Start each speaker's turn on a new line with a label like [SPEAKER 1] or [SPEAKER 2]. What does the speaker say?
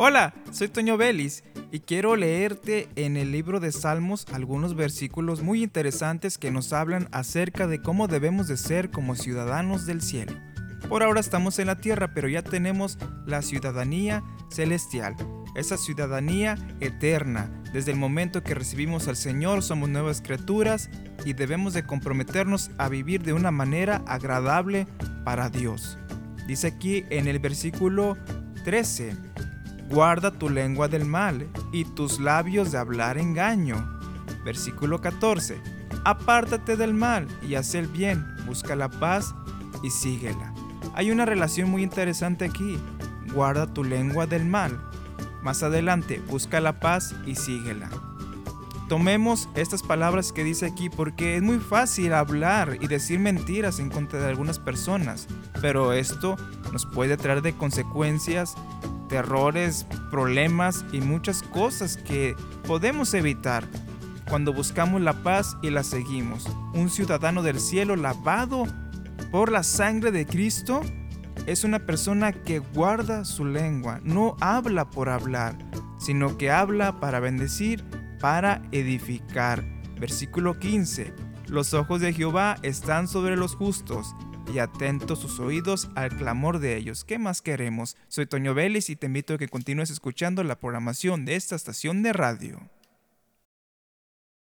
[SPEAKER 1] Hola, soy Toño Vélez y quiero leerte en el libro de Salmos algunos versículos muy interesantes que nos hablan acerca de cómo debemos de ser como ciudadanos del cielo. Por ahora estamos en la tierra, pero ya tenemos la ciudadanía celestial, esa ciudadanía eterna. Desde el momento que recibimos al Señor somos nuevas criaturas y debemos de comprometernos a vivir de una manera agradable para Dios. Dice aquí en el versículo 13, Guarda tu lengua del mal y tus labios de hablar engaño. Versículo 14. Apártate del mal y haz el bien, busca la paz y síguela. Hay una relación muy interesante aquí. Guarda tu lengua del mal. Más adelante, busca la paz y síguela. Tomemos estas palabras que dice aquí porque es muy fácil hablar y decir mentiras en contra de algunas personas, pero esto nos puede traer de consecuencias terrores, problemas y muchas cosas que podemos evitar cuando buscamos la paz y la seguimos. Un ciudadano del cielo lavado por la sangre de Cristo es una persona que guarda su lengua, no habla por hablar, sino que habla para bendecir, para edificar. Versículo 15. Los ojos de Jehová están sobre los justos y atentos sus oídos al clamor de ellos. ¿Qué más queremos? Soy Toño Vélez y te invito a que continúes escuchando la programación de esta estación de radio.